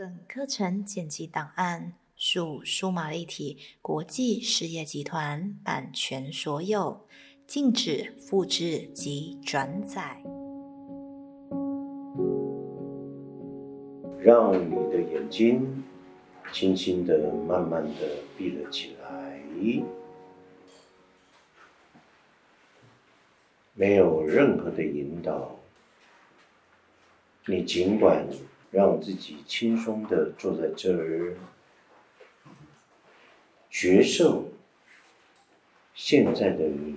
本课程剪辑档案属数码立体国际事业集团版权所有，禁止复制及转载。让你的眼睛轻轻的、慢慢的闭了起来，没有任何的引导，你尽管。让自己轻松的坐在这儿，觉受现在的你，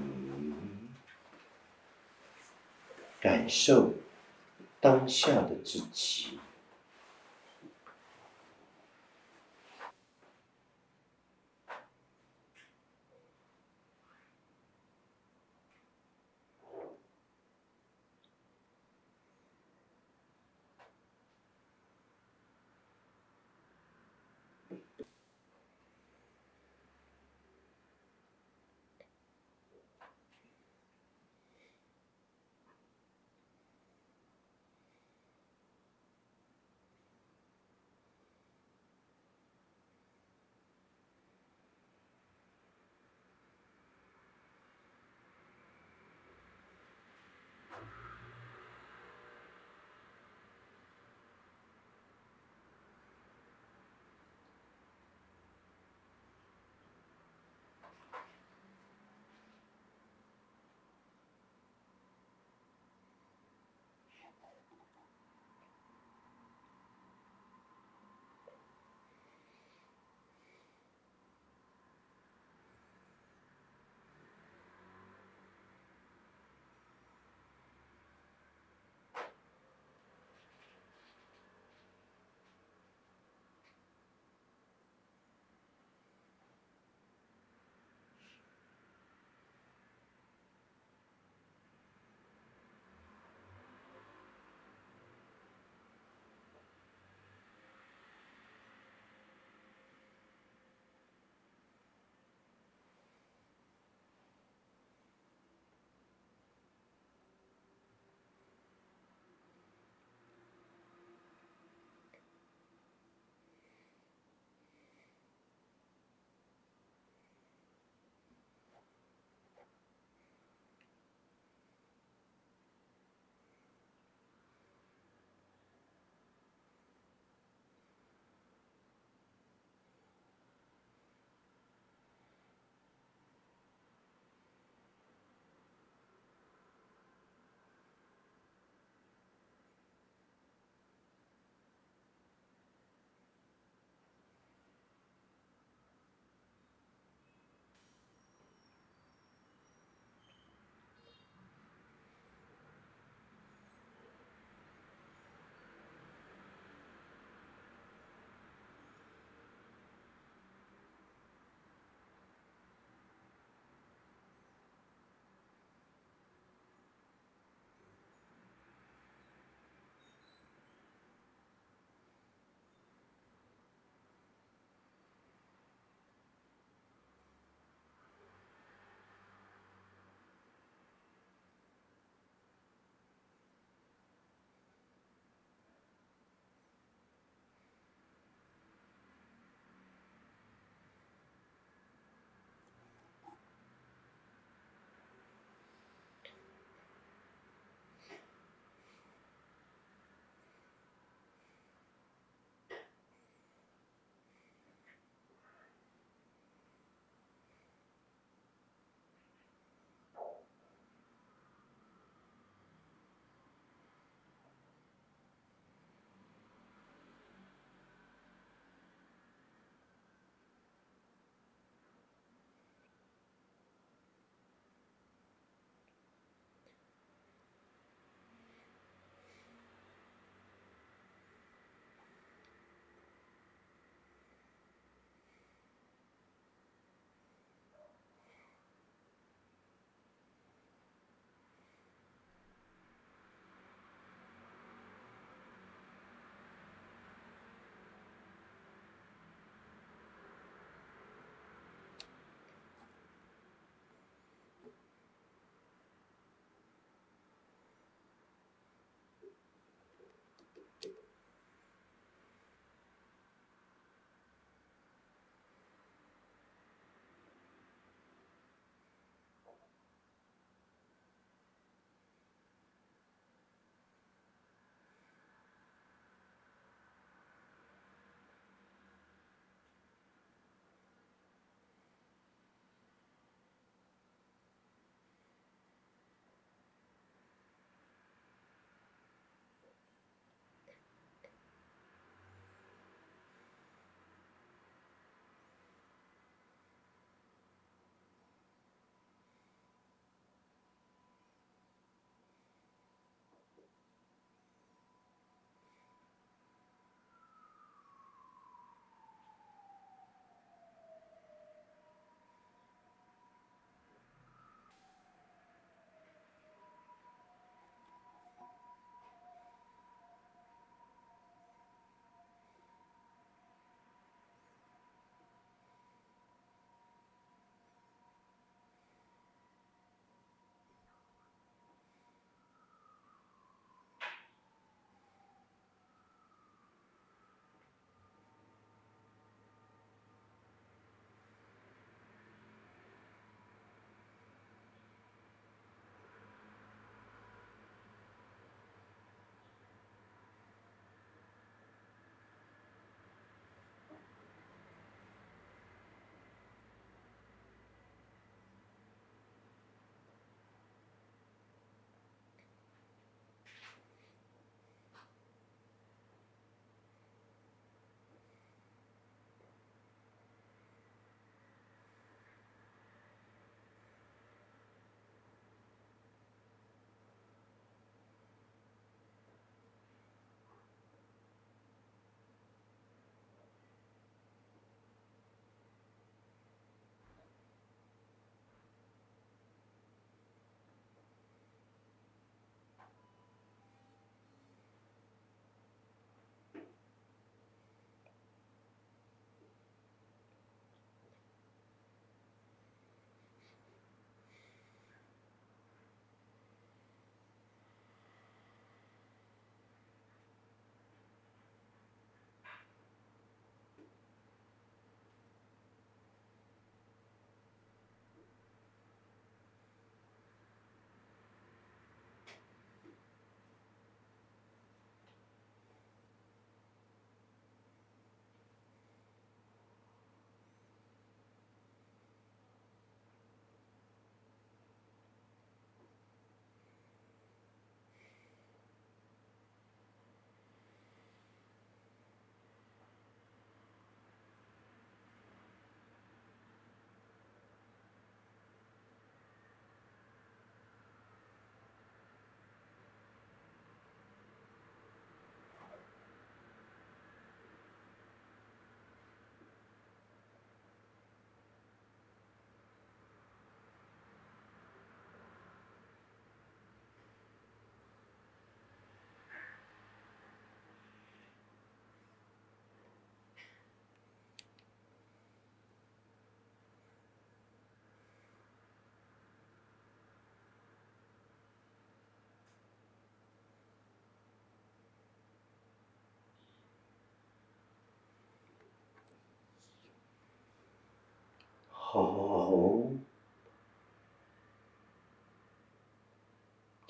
感受当下的自己。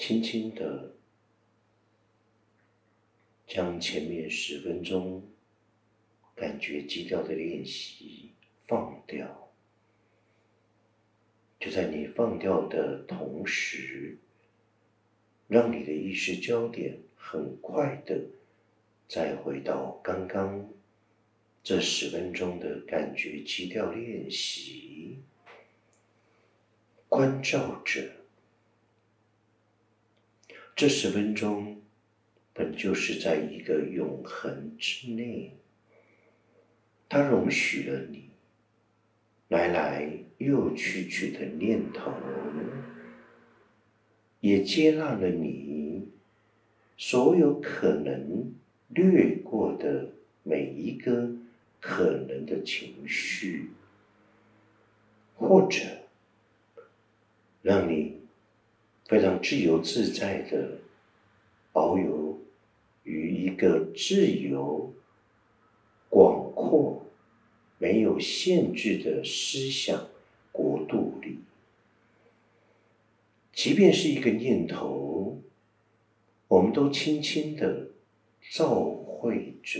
轻轻的将前面十分钟感觉基调的练习放掉。就在你放掉的同时，让你的意识焦点很快的再回到刚刚这十分钟的感觉基调练习，关照着这十分钟本就是在一个永恒之内，它容许了你来来又去去的念头。也接纳了你所有可能略过的每一个可能的情绪，或者让你非常自由自在的遨游于一个自由、广阔、没有限制的思想国度里。即便是一个念头，我们都轻轻的照会着，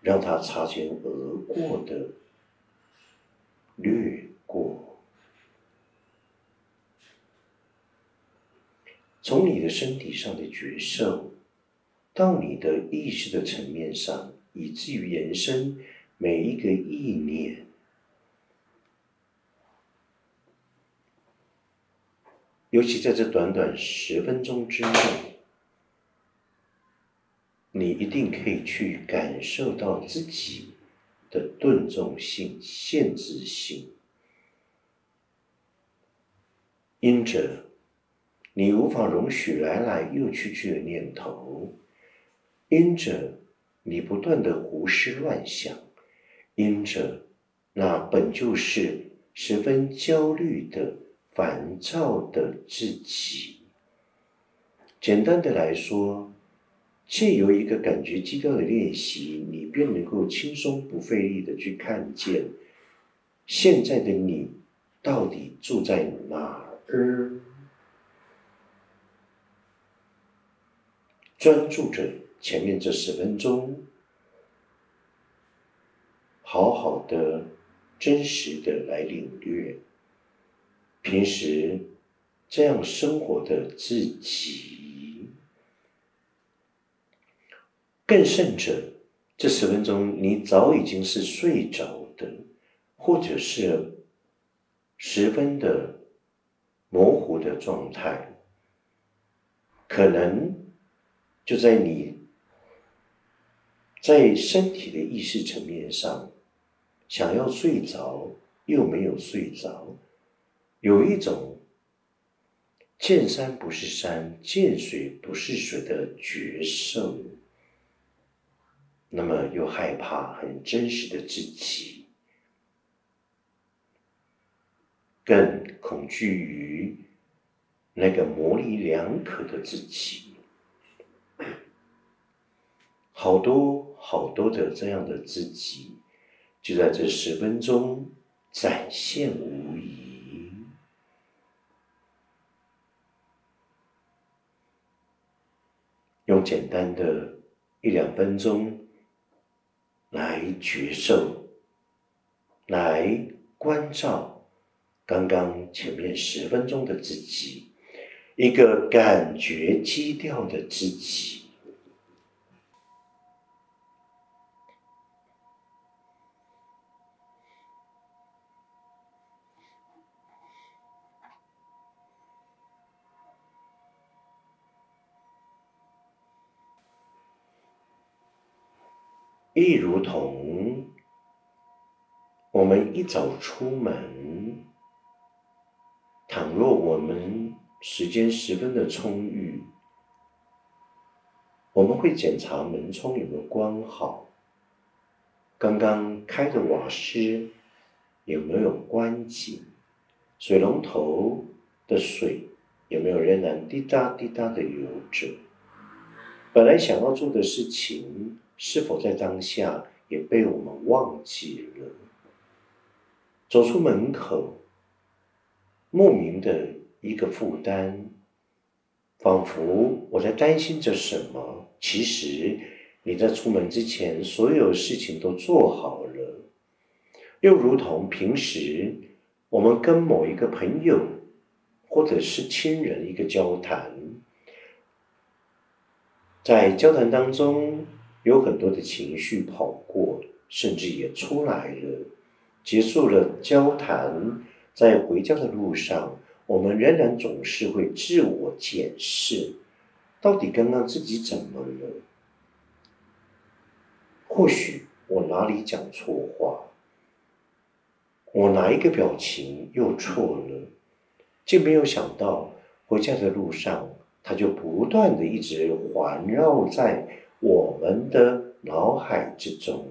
让它擦肩而过的掠过，从你的身体上的觉受，到你的意识的层面上，以至于延伸每一个意念。尤其在这短短十分钟之内，你一定可以去感受到自己的顿重性、限制性，因着你无法容许来来又去去的念头，因着你不断的胡思乱想，因着那本就是十分焦虑的。烦躁的自己，简单的来说，借由一个感觉基调的练习，你便能够轻松不费力的去看见现在的你到底住在哪儿，专注着前面这十分钟，好好的、真实的来领略。平时这样生活的自己，更甚者，这十分钟你早已经是睡着的，或者是十分的模糊的状态，可能就在你在身体的意识层面上，想要睡着又没有睡着。有一种见山不是山，见水不是水的觉受，那么又害怕很真实的自己，更恐惧于那个模棱两可的自己，好多好多的这样的自己，就在这十分钟展现无疑。用简单的一两分钟来觉受，来关照刚刚前面十分钟的自己，一个感觉基调的自己。亦如同我们一早出门，倘若我们时间十分的充裕，我们会检查门窗有没有关好，刚刚开的瓦斯有没有关紧，水龙头的水有没有仍然滴答滴答的流着。本来想要做的事情。是否在当下也被我们忘记了？走出门口，莫名的一个负担，仿佛我在担心着什么。其实你在出门之前，所有事情都做好了。又如同平时我们跟某一个朋友或者是亲人一个交谈，在交谈当中有很多的情绪跑过，甚至也出来了。结束了交谈，在回家的路上。我们仍然总是会自我检视，到底刚刚自己怎么了？或许我哪里讲错话，我哪一个表情又错了，竟没有想到回家的路上，它就不断的一直环绕在我们的脑海之中。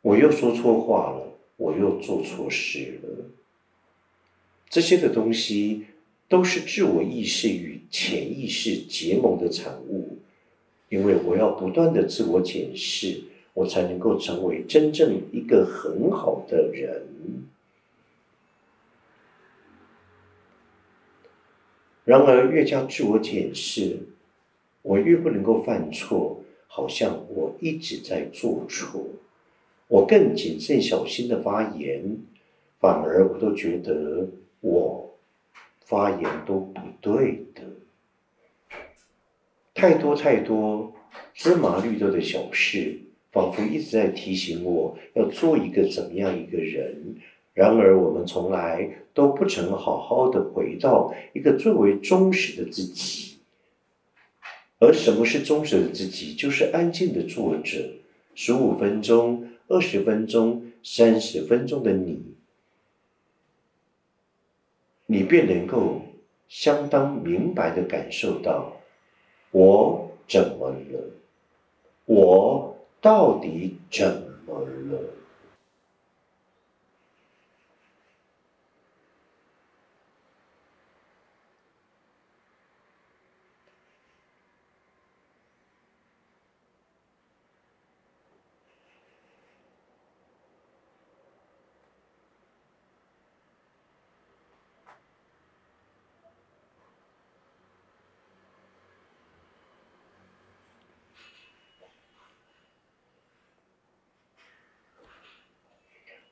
我又说错话了，我又做错事了。这些的东西都是自我意识与潜意识结盟的产物，因为我要不断的自我检视，我才能够成为真正一个很好的人。然而，越加自我检视，我越不能够犯错，好像我一直在做错。我更谨慎小心的发言，反而我都觉得。我发言都不对的，太多太多芝麻绿豆的小事，仿佛一直在提醒我要做一个怎么样一个人。然而，我们从来都不曾好好的回到一个最为忠实的自己。而什么是忠实的自己？就是安静的坐着，十五分钟、二十分钟、三十分钟的你。你便能够相当明白的感受到，我怎么了？我到底怎么了？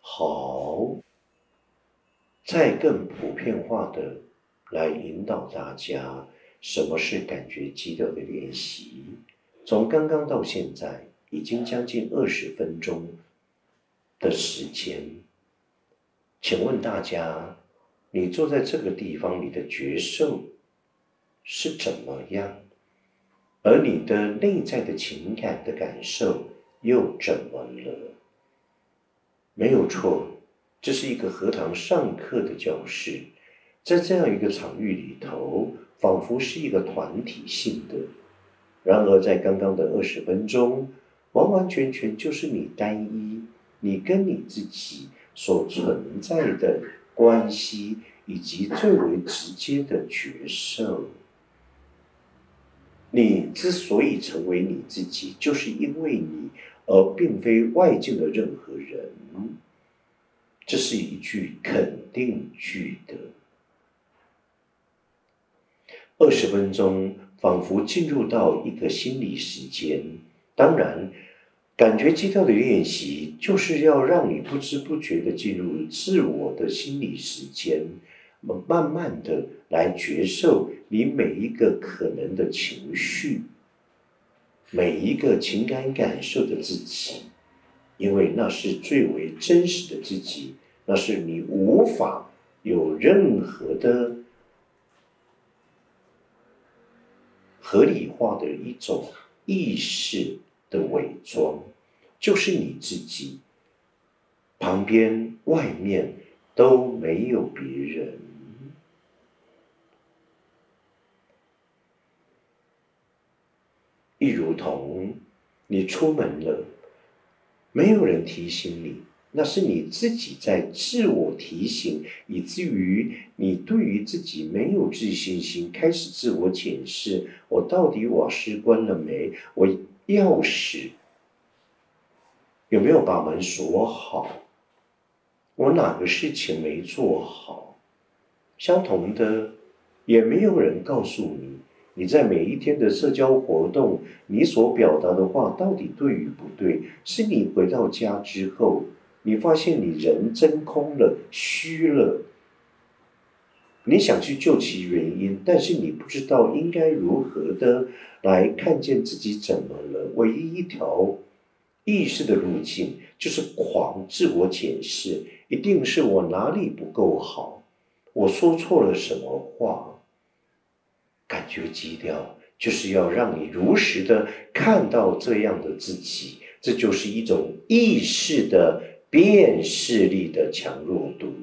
好，再更普遍化的来引导大家，什么是感觉肌肉的练习？从刚刚到现在，已经将近二十分钟的时间，请问大家，你坐在这个地方，你的觉受是怎么样？而你的内在的情感的感受又怎么了？没有错，这是一个荷塘上课的教室，在这样一个场域里头，仿佛是一个团体性的。然而，在刚刚的二十分钟，完完全全就是你单一，你跟你自己所存在的关系，以及最为直接的角色。你之所以成为你自己，就是因为你。而并非外境的任何人，这是一句肯定句的。二十分钟仿佛进入到一个心理时间，当然，感觉基调的练习就是要让你不知不觉的进入自我的心理时间，慢慢的来觉受你每一个可能的情绪。每一个情感感受的自己，因为那是最为真实的自己，那是你无法有任何的合理化的一种意识的伪装，就是你自己，旁边外面都没有别人。亦如同你出门了，没有人提醒你，那是你自己在自我提醒，以至于你对于自己没有自信心，开始自我检视：我到底瓦斯关了没？我钥匙有没有把门锁好？我哪个事情没做好？相同的，也没有人告诉你。你在每一天的社交活动，你所表达的话到底对与不对？是你回到家之后，你发现你人真空了、虚了，你想去救其原因，但是你不知道应该如何的来看见自己怎么了。唯一一条意识的路径就是狂自我检视，一定是我哪里不够好，我说错了什么话。感觉基调就是要让你如实的看到这样的自己，这就是一种意识的辨识力的强弱度。